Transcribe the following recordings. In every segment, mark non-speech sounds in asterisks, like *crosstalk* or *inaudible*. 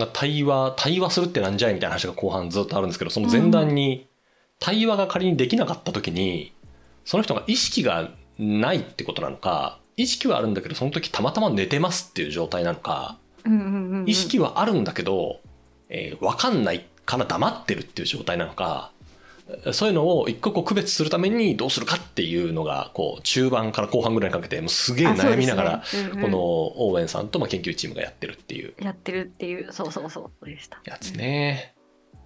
が対話、対話するってなんじゃいみたいな話が後半ずっとあるんですけど、その前段に対話が仮にできなかった時に、その人が意識がないってことなのか、意識はあるんだけど、その時たまたま寝てますっていう状態なのか、意識はあるんだけど、えー、わかんないから黙ってるっていう状態なのか、そういうのを一個一個区別するためにどうするかっていうのが、こう、中盤から後半ぐらいにかけて、もうすげえ悩みながら、このオーウェンさんとまあ研究チームがやってるっていうやってるっていうそうそうそうでしたやつね。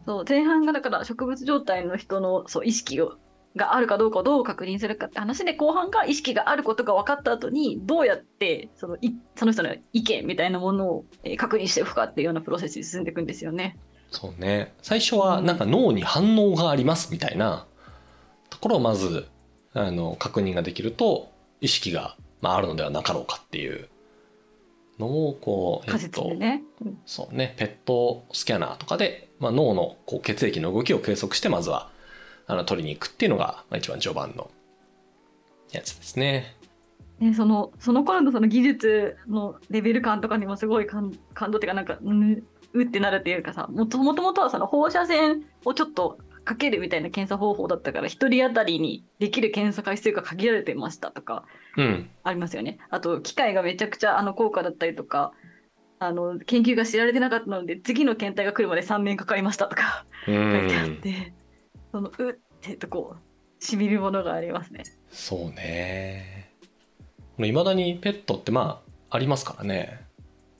そう前半がだから植物状態の人のそう意識をがあるかどうかをどう確認するかって話で後半が意識があることが分かった後にどうやってそのいその人の意見みたいなものを、えー確認していくかっていうようなプロセスに進んでいくんですよね。そうね。最初はなんか脳に反応がありますみたいなところをまず、あの、確認ができると、意識が、まあ、あるのではなかろうかっていうのを、こう、え仮っと、ね。うんそうね、ペットスキャナーとかで、まあ、脳のこう血液の動きを計測して、まずは、あの、取りに行くっていうのが、まあ、一番序盤のやつですね。ね、そのその頃のその技術のレベル感とかにもすごい感感動っていうかなんかうんうってなるっていうかさもともとはその放射線をちょっとかけるみたいな検査方法だったから一人当たりにできる検査回数が限られてましたとかうん。ありますよね。あと機械がめちゃくちゃあの効果だったりとかあの研究が知られてなかったので次の検体が来るまで3年かかりましたとかう書いてあっん。て、そのうってとこうしみるものがありますね。そうね。いまだにペットってまあ、ありますからね。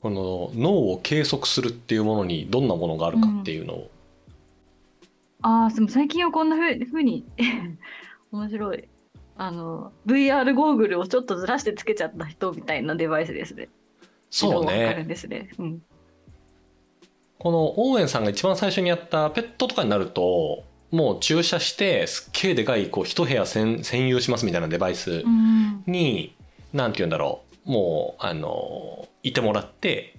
この脳を計測するっていうものにどんなものがあるかっていうのを、ああ、でも最近はこんなふうふうに *laughs* 面白い。あの VR ゴーグルをちょっとずらしてつけちゃった人みたいなデバイスですね。そうね。ですね。うん。このオーウェンさんが一番最初にやったペットとかになると、もう注射してすっげえでかいこう一部屋占占有しますみたいなデバイスうん。に、なんて言うんだろう、もう、あの、いてもらって、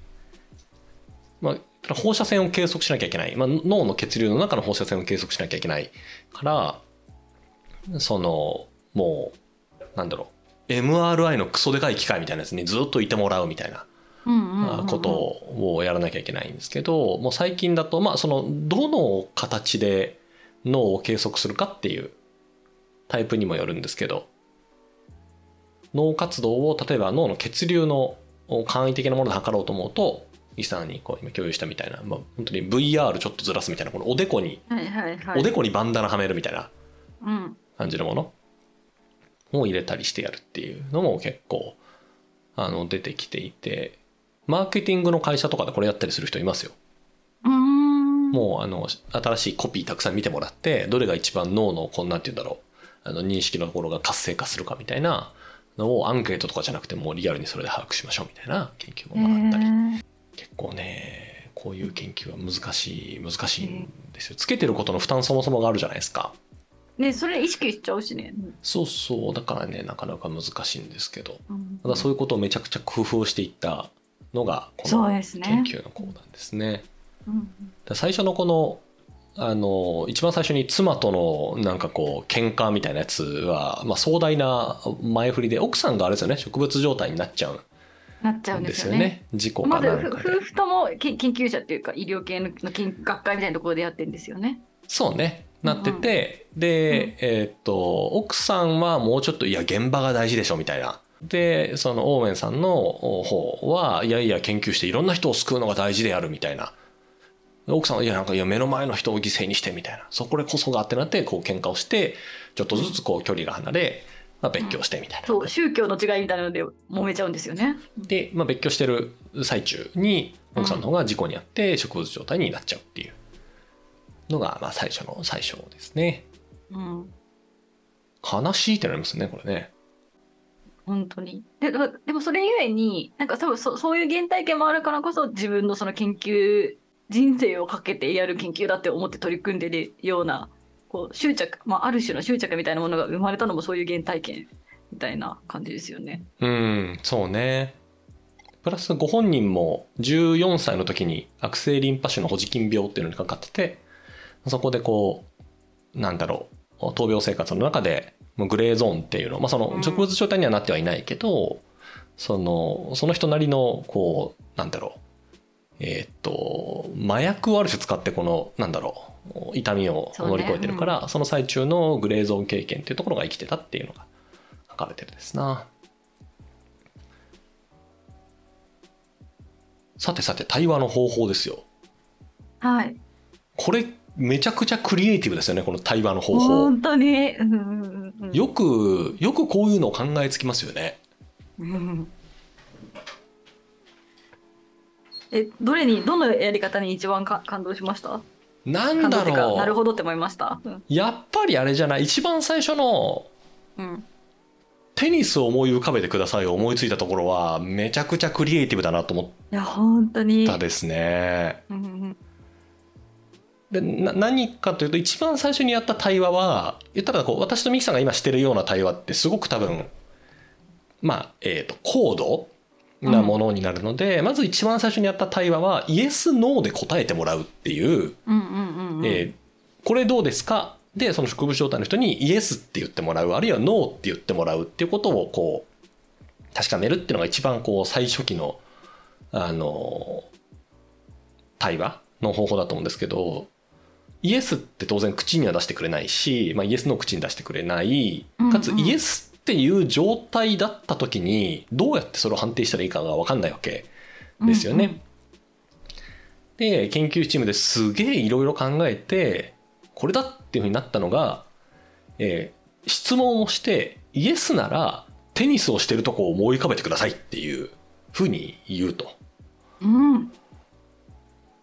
まあ、放射線を計測しなきゃいけない。まあ、脳の血流の中の放射線を計測しなきゃいけないから、その、もう、なんだろう、MRI のクソでかい機械みたいなやつにずっといてもらうみたいなことをやらなきゃいけないんですけど、もう最近だと、まあ、その、どの形で脳を計測するかっていうタイプにもよるんですけど、脳活動を、例えば脳の血流の簡易的なもので測ろうと思うと、イさんにこう今共有したみたいな、まあ、本当に VR ちょっとずらすみたいな、このおでこに、はいはいはい。おでこにバンダナはめるみたいなうん。感じのものを入れたりしてやるっていうのも結構、あの、出てきていて、マーケティングの会社とかでこれやったりする人いますよ。うーん。もう、あの、新しいコピーたくさん見てもらって、どれが一番脳の、こんなんて言うんだろう、あの、認識のところが活性化するかみたいなのをアンケートとかじゃなくて、もうリアルにそれで把握しましょうみたいな研究もあったり。結構ね、こういう研究は難しい、難しいんですよ。つけてることの負担そもそもがあるじゃないですか。ね、それ意識しちゃうしね。そうそう、だからね、なかなか難しいんですけど。うんただそういうことをめちゃくちゃ工夫していったのが、この研究の講談ですね。うんで最初のこの、あの、一番最初に妻とのなんかこう、喧嘩みたいなやつは、まあ壮大な前振りで、奥さんがあれですよね、植物状態になっちゃうなっちゃうんんでよね。よね。事故まずかなんかで。夫婦ともけ研究者っていうか医療系の研学会みたいなところでやってるんですよね。そうね。なってて、で、えーっと、奥さんはもうちょっと、いや、現場が大事でしょ、みたいな。で、その、オーウェンさんの方は、いやいや、研究していろんな人を救うのが大事である、みたいな。で奥さんは、いや、なんか、いや、目の前の人を犠牲にして、みたいな。そこでこそがってなって、こう、喧嘩をして、ちょっとずつ、こう、距離が離れ、まあ、別居して、みたいな。そう宗教の違いみたいなので揉めちゃうんですよね。で、まあ、別居してる最中に、奥さんの方が事故に遭って、植物状態になっちゃうっていうのが、まあ、最初の最初ですね。うん悲しいってなりますね、これね。本当にでだでもそれゆえになんか多分そそういう原体験もあるからこそ自分のその研究人生をかけてやる研究だって思って取り組んでるようなこう執着、まあ、ある種の執着みたいなものが生まれたのもそういう原体験みたいな感じですよね。うん、そうね。プラスご本人も14歳の時に悪性リンパ腫のホジキン病っていうのにかかってて、そこでこう、なんだろう、闘病生活の中で、グレーゾーンっていうの、まあその植物状態にはなってはいないけど、その、その人なりの、こう、なんだろう、えーっと麻薬をある種使ってこのなんだろう痛みを乗り越えてるからそ,、の最中のグレーゾーン経験っていうところが生きてたっていうのが書かれてるですな。さてさて対話の方法ですよ。はい。これめちゃくちゃクリエイティブですよねこの対話の方法。本当に。うんうんうんよくよくこういうのを考えつきますよね。う *laughs* んえ、どれに、どのやり方に一番か感動しました？なんだろうなるほどって思いました？うん。やっぱりあれじゃない？一番最初のうん、テニスを思い浮かべてくださいを思いついたところはめちゃくちゃクリエイティブだなと思っいや、本当に。たですね。でな何かというと一番最初にやった対話は言ったらこう私とミキさんが今してるような対話ってすごく多分まあえー、と高度なものになるので、まず一番最初にやった対話はイエス・ノーで答えてもらうっていう、うんうんうんうん。えーこれどうですか？でその植物状態の人にイエスって言ってもらうあるいはノーって言ってもらうっていうことをこう確かめるっていうのが一番こう最初期のあの対話の方法だと思うんですけどイエスって当然口には出してくれないし、まあ、イエスの口に出してくれない。かつうん。うんイエスっていう状態だった時にどうやってそれを判定したらいいかが分かんないわけですよね。で研究チームですげえいろいろ考えてこれだっていうふうになったのが、えー質問をしてイエスならテニスをしてるとこを思い浮かべてくださいっていうふうに言うとうん。うん。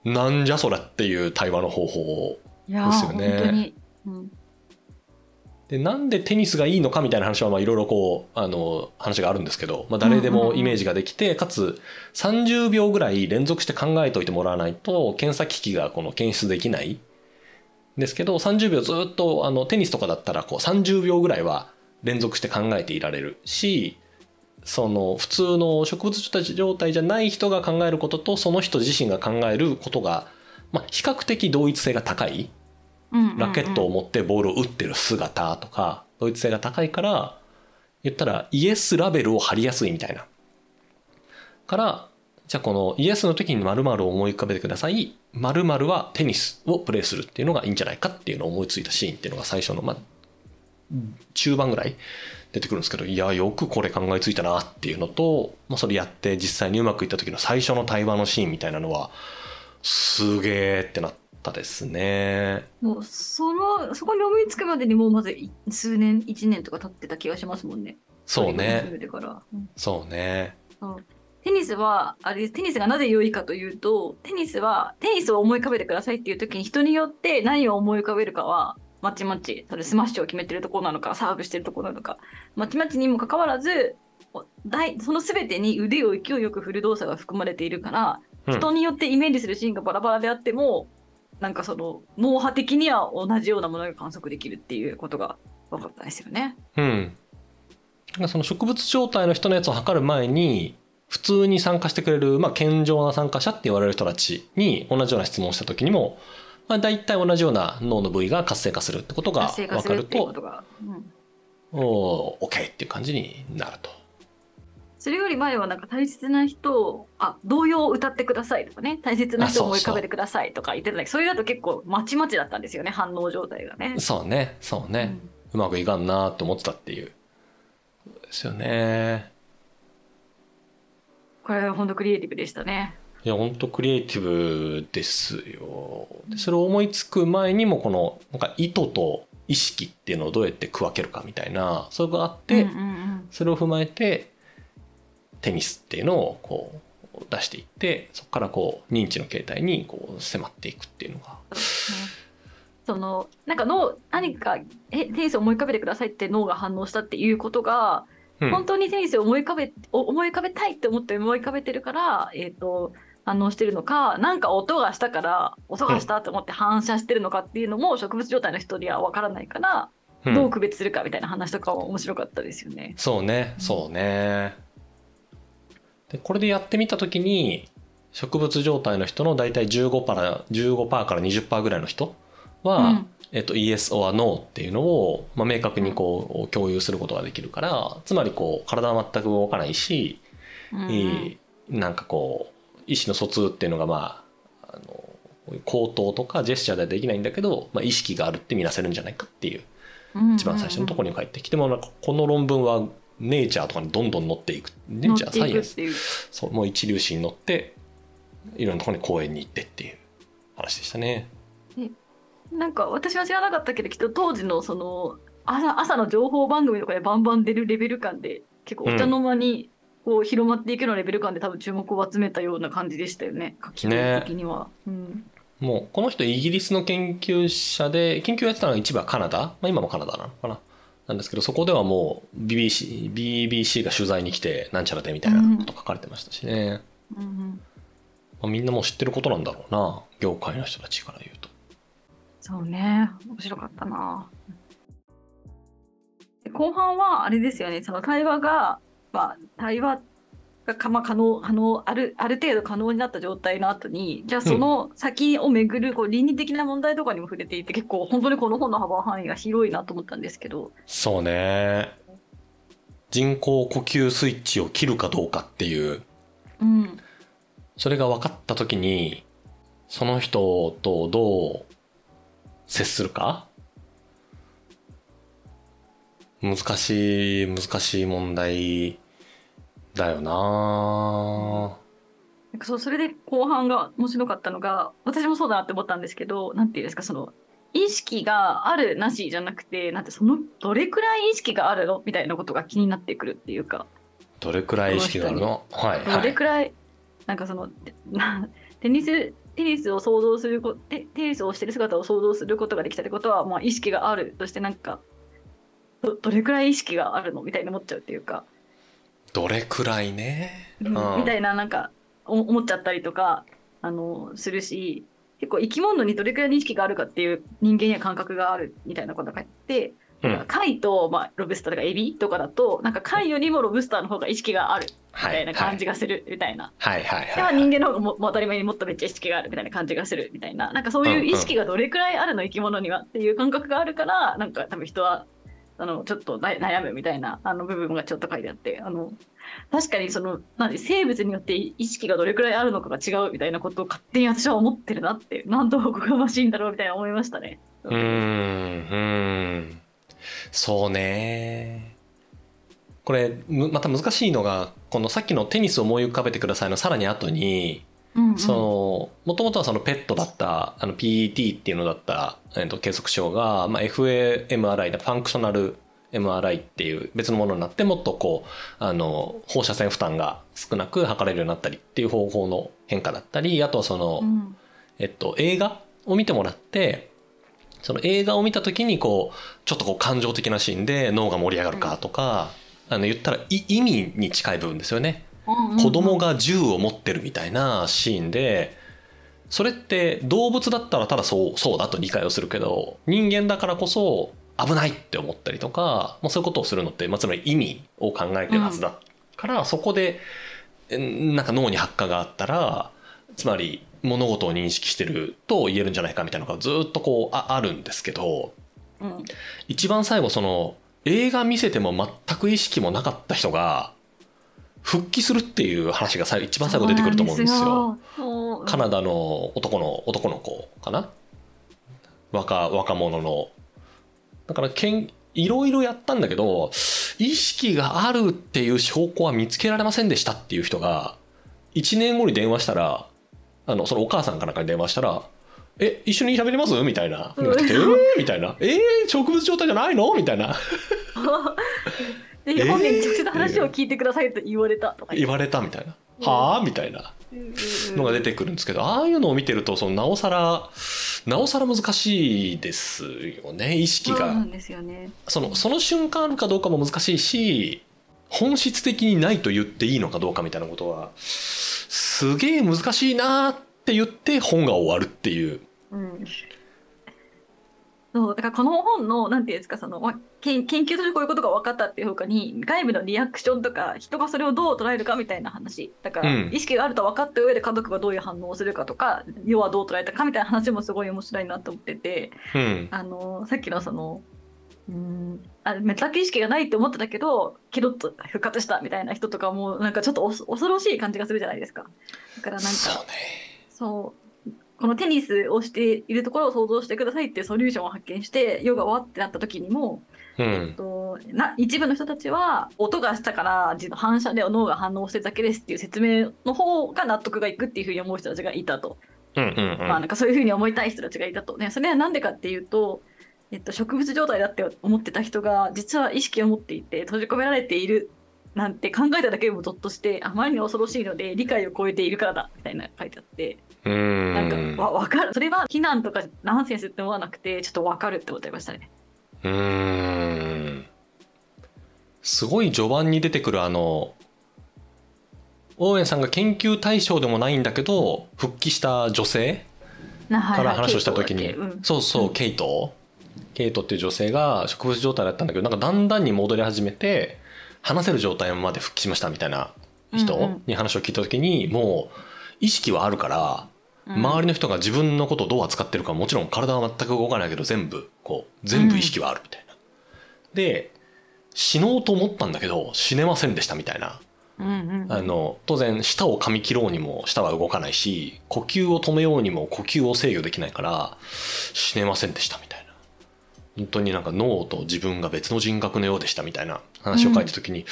なんじゃそれっていう対話の方法ですよね本当に。うん。でなんでテニスがいいのかみたいな話はまあいろいろこうあの話があるんですけど、まあ、誰でもイメージができて、かつ30秒ぐらい連続して考えておいてもらわないと検査機器がこの検出できないんですけど30秒ずっとあのテニスとかだったらこう30秒ぐらいは連続して考えていられるしその普通の植物状態じゃない人が考えることとその人自身が考えることが、まあ、比較的同一性が高い。ラケットを持ってボールを打ってる姿とか同一性が高いから言ったらイエスラベルを貼りやすいみたいな。からじゃあこのイエスの時に〇〇を思い浮かべてください。〇〇はテニスをプレーするっていうのがいいんじゃないかっていうのを思いついたシーンっていうのが最初のまあ中盤ぐらい出てくるんですけどいやよくこれ考えついたなっていうのと、まあ、それやって実際にうまくいった時の最初の対話のシーンみたいなのはすげーってなったですね。もうそのそこに思いつくまでにもうまずい数年1年とか経ってた気がしますもんね。そうね。そうね。テニスはあれテニスがなぜ良いかというとテニスはテニスを思い浮かべてくださいっていう時に人によって何を思い浮かべるかはまちまちそれスマッシュを決めてるところなのかサーブしてるところなのかまちまちにもかかわらずその全てに腕を勢いよく振る動作が含まれているからうん人によってイメージするシーンがバラバラであっても、なんかその脳波的には同じようなものが観測できるっていうことが分かったんですよね。うん。その植物状態の人のやつを測る前に、普通に参加してくれる、まあ、健常な参加者って言われる人たちに同じような質問をした時にも、まあ、大体同じような脳の部位が活性化するってことが分かるすると。うんおー OK っていう感じになると。それより前はなんか大切な人をあ童謡を歌ってくださいとかね大切な人を思い浮かべてくださいとか言ってたんだけどそれだと結構まちまちだったんですよね反応状態がね。そうね、そうね。うまくいかんなって思ってたっていう。ですよね。これは本当クリエイティブでしたね。いや、本当クリエイティブですよ。でそれを思いつく前にも、この、なんか意図と意識っていうのをどうやって区分けるかみたいな、それがあって、うんうんうんそれを踏まえて、テニスっていうのをこう出していって、そこからこう認知の形態にこう迫っていくっていうのが。そのなんか脳何かえテニスを思い浮かべてくださいって脳が反応したっていうことが、うん本当にテニスを思い浮かべお思い浮かべたいって思って思い浮かべてるから、えー、と反応してるのかなんか音がしたから音がしたと思って反射してるのかっていうのも植物状態の人には分からないから、うんどう区別するかみたいな話とかは面白かったですよね。そうね、そうね。で、これでやってみたときに、植物状態の人の大体15%から15%から20%ぐらいの人は、うん。えっと、Yes or No っていうのを、まあ、明確にこう共有することができるから、つまりこう体は全く動かないし、うん。なんかこう意思の疎通っていうのがまああの口頭とかジェスチャーではできないんだけど、まあ、意識があるって見なせるんじゃないかっていう一番最初のところに帰ってきてもこの論文はネイチャーとかにどんどん乗っていく。ネイチャーサイエンスそうもう一粒子に乗っていろんなところに公園に行ってっていう話でしたね。なんか私は知らなかったけどきっと当時のその朝朝の情報番組とかでバンバン出るレベル感で結構お茶の間にこう広まっていくようなレベル感で多分注目を集めたような感じでしたよね。書き的には。ねうん。もうこの人イギリスの研究者で研究やってたのが一部はカナダ、まあ、今もカナダなのかななんですけどそこではもう BBC, BBC が取材に来てなんちゃらでみたいなこと書かれてましたしね、うんうん。まあ、みんなもう知ってることなんだろうな業界の人たちから言うと。そうね。面白かったな。後半はあれですよね。その対話が、まあ、対話がか、まあ、可能可能あるある程度可能になった状態の後にじゃあその先をめぐるこう倫理的な問題とかにも触れていて結構本当にこの本の幅範囲が広いなと思ったんですけど。そうね。人工呼吸スイッチを切るかどうかっていう、うん、それが分かった時にその人とどう接するか？難しい難しい問題だよな。なんかそうそれで後半が面白かったのが私もそうだなって思ったんですけどなんていうんですかその意識があるなしじゃなくてなんてそのどれくらい意識があるの？みたいなことが気になってくるっていうか。どれくらい意識があるの？はい、どれくらいなんかそのテニステニスを想像するこテテニスをしてる姿を想像することができたってことは、まあ、意識があるとしてなんかどどれくらい意識があるの？みたいに思っちゃうっていうかどれくらいね、うん、みたいななんか思っちゃったりとかあのするし結構生き物にどれくらい認識があるかっていう人間には感覚があるみたいなことが言って、うん、貝と、まあ、ロブスターとかエビとかだとなんか貝よりもロブスターの方が意識があるみたいな感じがするみたいな。はいはいはい、では人間の方がも当たり前にもっとめっちゃ意識があるみたいな感じがするみたいな。なんかそういう意識がどれくらいあるの生き物にはっていう感覚があるからなんか多分人はあのちょっと悩むみたいなあの部分がちょっと書いてあってあの確かにそのなん生物によって意識がどれくらいあるのかが違うみたいなことを勝手に私は思ってるなってなんとおこがましいんだろうみたいな思いましたね。うんうんそうねこれまた難しいのがこのさっきのテニスを思い浮かべてくださいのさらに後にもともとはそのペットだったあの PET っていうのだった、えー、と計測症が、まあ、FAMRI ファンクショナル MRI っていう別のものになってもっとこうあの放射線負担が少なく測れるようになったりっていう方法の変化だったりあとはその、うん、えっと、映画を見てもらってその映画を見た時にこうちょっとこう感情的なシーンで脳が盛り上がるかとか、うん、あの言ったら意味に近い部分ですよね。子供が銃を持ってるみたいなシーンでそれって動物だったらただそうそうだと理解をするけど人間だからこそ危ないって思ったりとか、まあ、そういうことをするのって、まあ、つまり意味を考えてるはずだから、うん、そこでなんか脳に発火があったらつまり物事を認識してると言えるんじゃないかみたいなのがずっとこうああるんですけど、うん、一番最後その映画見せても全く意識もなかった人が復帰するっていう話が一番最後出てくると思うんですよ。カナダの男の男の子かな？若若者の。だからけんいろいろやったんだけど意識があるっていう証拠は見つけられませんでしたっていう人が1年後に電話したらあのそのお母さんかなんかに電話したら「え一緒に喋ります?」みたいな「えー、みたいな「えー、植物状態じゃないの?」みたいな。で本人に直接話を聞いてくださいと言われたとか言われたみたいな「はあ?」みたいな。のが出てくるんですけどああいうのを見てるとそのなおさらなおさら難しいですよね意識が。そのその瞬間あるかどうかも難しいし本質的にないと言っていいのかどうかみたいなことはすげえ難しいなって言って本が終わるっていう、うん、そうだからこの本のなんていうんですかその研研究としてこういうことが分かったっていうほかに外部のリアクションとか人がそれをどう捉えるかみたいな話。だから、意識があると分かった上で家族がどういう反応をするかとか世はどう捉えたかみたいな話もすごい面白いなと思ってて、うん、あのさっきのそのうんあめた意識がないって思ってたけどケロッと復活したみたいな人とかもなんかちょっと恐ろしい感じがするじゃないですか。だからなんかそうね。そう。このテニスをしているところを想像してくださいっていうソリューションを発見してヨガはってなった時にも、うえっん。と、な一部の人たちは音がしたから反射で脳が反応してるだけですっていう説明の方が納得がいくっていうふうに思う人たちがいたと、うんうんうん。まあなんかそういうふうに思いたい人たちがいたとねそれはなんでかっていうと、えっと、植物状態だって思ってた人が実は意識を持っていて閉じ込められているなんて考えただけでもゾッとしてあまりに恐ろしいので理解を超えているからだみたいな書いてあって。うーん。なんかわ分かるそれは非難とかナンセンスって思わなくてちょっと分かるって思っちゃいましたね。うーん。すごい序盤に出てくるあの、オーエンさんが研究対象でもないんだけど、復帰した女性から話をした時に、そうそうう、ケイト。ケイトっていう女性が植物状態だったんだけど、なんかだんだんに戻り始めて、話せる状態まで復帰しましたみたいな人ん。に話を聞いた時に、もう意識はあるから、周りりの人が自分のことをどう扱ってるかもちろん体は全く動かないけど全部こう全部意識はあるみたいな、で死のうと思ったんだけど死ねませんでしたみたいな、うんうんうん、あの当然舌を噛み切ろうにも舌は動かないし呼吸を止めようにも呼吸を制御できないから死ねませんでしたみたいな。本当になんか脳と自分が別の人格のようでしたみたいな話を書いた時に、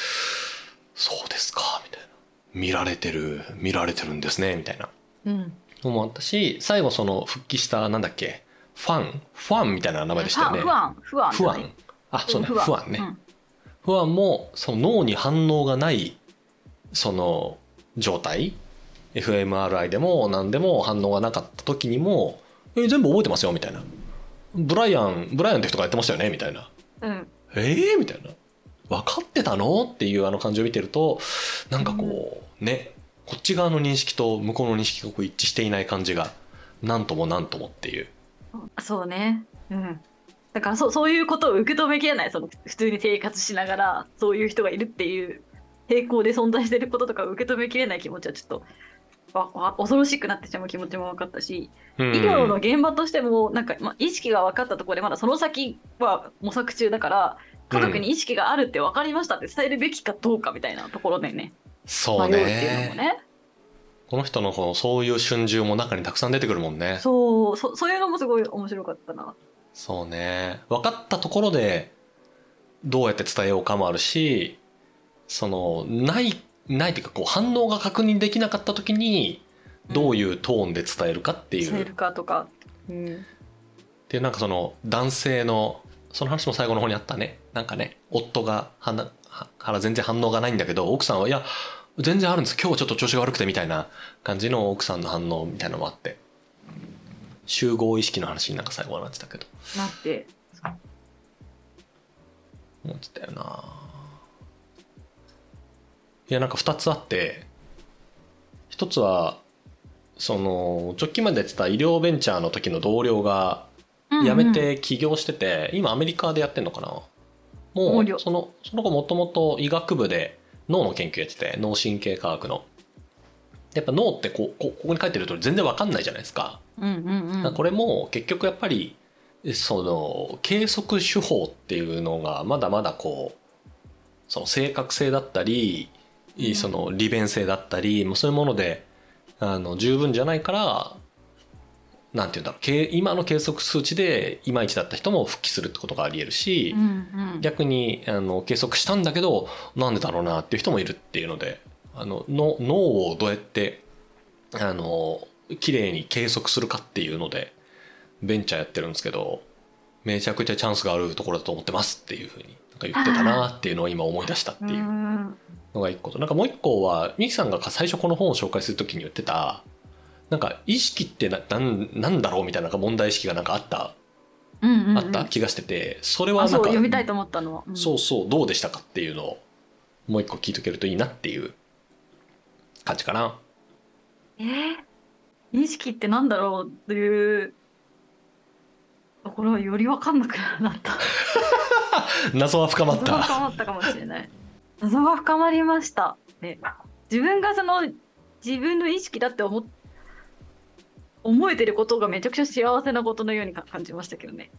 そうですかみたいな。見られてる見られてるんですねみたいな。うん、のもあったし最後その復帰したなんだっけファンファンみたいな名前でしたよね。不安不安不安あそうね不安ね、うん。不安もその脳に反応がないその状態。fMRI でも何でも反応がなかった時にも「え全部覚えてますよ」みたいな「ブライアンブライアンって人がやってましたよね」みたいな。うん「えー?」みたいな「分かってたの?」っていうあの感じを見てるとなんかこうねこっち側の認識と向こうの認識がこう一致していない感じがなんともなんともっていう。そうね。うん。だからそうそういうことを受け止めきれない。その普通に生活しながらそういう人がいるっていう平行で存在してることとかを受け止めきれない気持ちはちょっとわわ恐ろしくなってしまう気持ちも分かったし、うん。医療の現場としてもなんか、まあ、意識が分かったところでまだその先は模索中だから家族に意識があるって分かりましたって伝えるべきかどうかみたいなところでねそう迷うっていうのもね。ねこの人のこのそういう春秋も中にたくさん出てくるもんね。そうそそういうのもすごい面白かったな。そうね。分かったところでどうやって伝えようかもあるしそのないないっていうかこう反応が確認できなかった時にどういうトーンで伝えるかっていう、伝えるかとか、うん、でなんかその男性のその話も最後の方にあったね。なんかね夫がはなはから全然反応がないんだけど奥さんはいや全然あるんです。今日はちょっと調子が悪くてみたいな感じの奥さんの反応みたいなのもあって。集合意識の話になんか最後はなってたけど。なって。思ってたよな。いやなんか2つあって。一つはその直近までやってた医療ベンチャーの時の同僚が辞めて起業してて、今アメリカでやってんのかな。もうそのその子もともと医学部で脳の研究やってて脳神経科学の。やっぱ脳ってこうこここに書いてる通り全然わかんないじゃないですか。うんうんうん。これも結局やっぱりその計測手法っていうのがまだまだこうその正確性だったりうん。その利便性だったりもうそういうものであの十分じゃないからなんて言うんだろう。け今の計測数値でいまいちだった人も復帰するってことがありえるしうんうん。逆にあの計測したんだけどなんでだろうなっていう人もいるっていうのであのの脳をどうやってあの綺麗に計測するかっていうのでベンチャーやってるんですけどめちゃくちゃチャンスがあるところだと思ってますっていうふうになんか言ってたなっていうのを今思い出したっていううんのが一個となんかもう一個はミキさんが最初この本を紹介するときに言ってたなんか意識ってななんなんだろうみたいななんか問題意識がなんかあった、うんうんうん。あった気がしててそれはなんか読みたいと思ったのは、うん。そうそうどうでしたかっていうのをもう一個聞いとけるといいなっていう感じかな。えー？意識ってなんだろうっていうところはより分かんなくなった。*laughs* 謎は深まった。深まったかもしれない。謎が深まりました。ね。自分がその自分の意識だって思っ思えてることがめちゃくちゃ幸せなことのようにか感じましたけどね。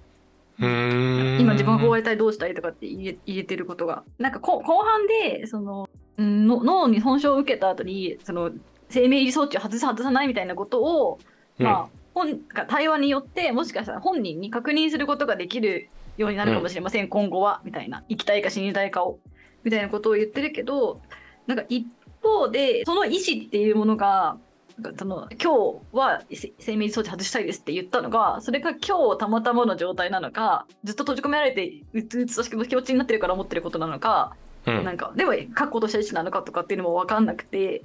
うん。今自分がこうやりたいどうしたいとかって言え言えてることが。なんかこ後半でその、脳に損傷を受けた後にその生命維持装置を外す外さないみたいなことを、うん。まあ本が対話によってもしかしたら本人に確認することができるようになるかもしれません、今後はみたいな。生きたいか死にたいかを。みたいなことを言ってるけどなんか一方でその意思っていうものがその今日は生命装置外したいですって言ったのがそれが今日たまたまの状態なのかずっと閉じ込められてうつうつとした気持ちになってるから思ってることなのか、うんなんかでも確固とした意思なのかとかっていうのも分かんなくて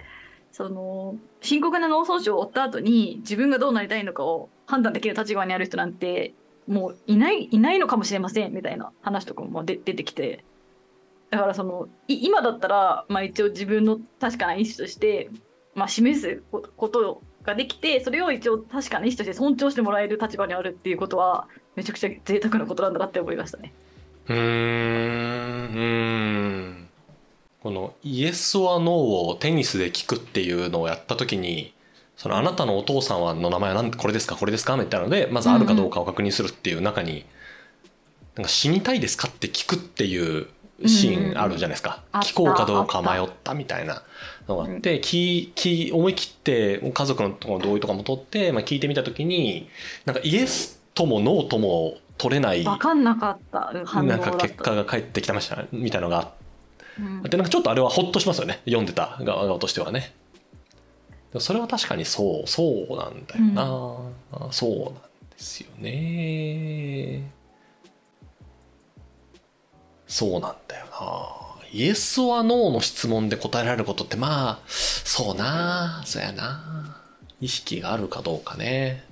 その深刻な脳損傷を負った後に自分がどうなりたいのかを判断できる立場にある人なんてもういないいないのかもしれませんみたいな話とかもで出てきてだからその今だったら、まあ、一応自分の確かな意思として、まあ、示すことができてそれを一応確かな意思として尊重してもらえる立場にあるっていうことはめちゃくちゃ贅沢なことなんだなって思いましたね。うんこのイエス・オア・ノーをテニスで聞くっていうのをやった時にそのあなたのお父さんはの名前はこれですかこれですかみたいなのでまずあるかどうかを確認するっていう中に、なんか死にたいですかって聞くっていうシーンあるじゃないですか、うん聞こうかどうか迷ったみたいなのがあって、聞聞思い切って家族のところの同意とかも取って、まあ、聞いてみた時になんかイエスともノーとも取れない分かんなかったなんか結果が返ってきてましたみたいなのがあうん。ってなんかちょっとあれはホッとしますよね。読んでた側側としてはね。それは確かにそうそうなんだよな、そうなんですよねそうなんだよな。イエス・オア・ノーの質問で答えられることってまあそうなそうやな。意識があるかどうかね。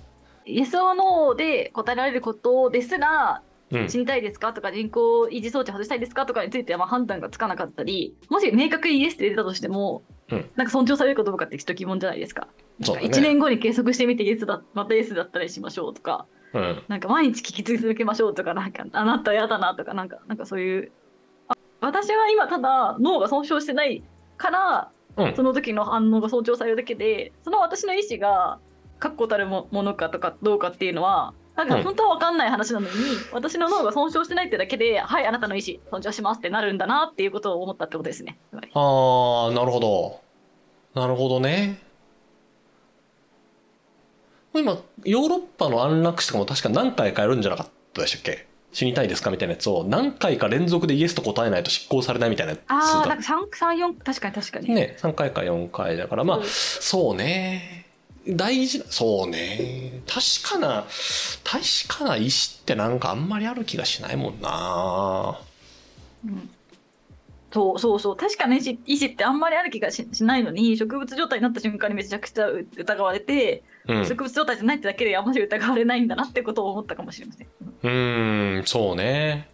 イエス・オア・ノーで答えられることですらうん。死にたいですかとか人工維持装置外したいですかとかについてはまあ判断がつかなかったりもし明確にイエスって出たとしても、うん。なんか尊重されるかどうかってちょっと疑問じゃないですか。そうだね。1年後に計測してみてイエスだまたイエスだったりしましょうとかうん。なんか毎日聞き続けましょうとかなんかあなた嫌だなとかなんかなんかそういう。あ私は今ただ脳が損傷してないからうん。その時の反応が尊重されるだけでその私の意思が確固たるもものかとかどうかっていうのはなんかうん本当は分かんない話なのに、私の脳が損傷してないってだけではいあなたの意思尊重しますってなるんだなっていうことを思ったってことですね。ああなるほど。なるほどね。今ヨーロッパの安楽死とかも確か何回かやるんじゃなかったでしたっけ？死にたいですかみたいなやつを何回か連続でイエスと答えないと執行されないみたいなやつああだなんか三三四確かに確かに。ね3回か4回だからまあう。んそうね大事なそうね。確かな確かな意思ってなんかあんまりある気がしないもんな。うん。そうそうそう。確かに意思ってあんまりある気がししないのに植物状態になった瞬間にめちゃくちゃ疑われて、うん。植物状態じゃないってだけであんまり疑われないんだなってことを思ったかもしれません。うーんそうね。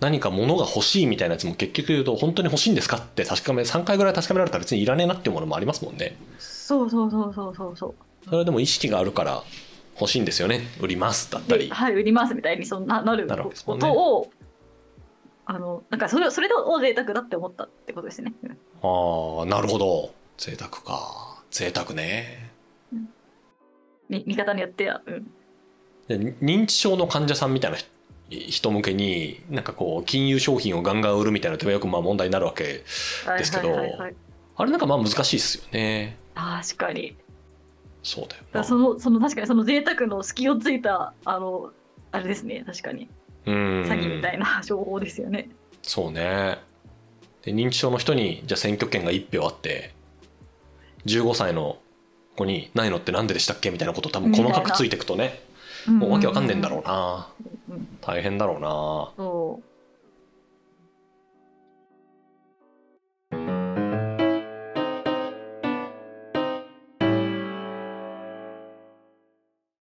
何か物が欲しいみたいなやつも結局言うと本当に欲しいんですかって確かめ3回ぐらい確かめられたら別にいらねえなっていうものもありますもんねそうそうそうそうそうそう。それはでも意識があるから欲しいんですよね。売りますだったり。ではい、売りますみたいにそんななることを、あのなんかそれをそれを贅沢だって思ったってことですね。うんああなるほど。贅沢か。贅沢ね。み見方によっては、うん、で認知症の患者さんみたいな人人向けになんかこう金融商品をガンガン売るみたいなのってよくまあ問題になるわけですけど。はいはいはいはいあれなんかまあ難しいですよね。確かに。そうだよだそのその確かにその贅沢の隙をついたあのあれですね。確かに。うん。詐欺みたいな情報ですよね。そうね。で認知症の人にじゃあ選挙権が1票あって15歳の子にないのってなんででしたっけ？みたいなこと多分細かくついていくとねもうわけわかんねえんだろうな。うん。大変だろうな。そう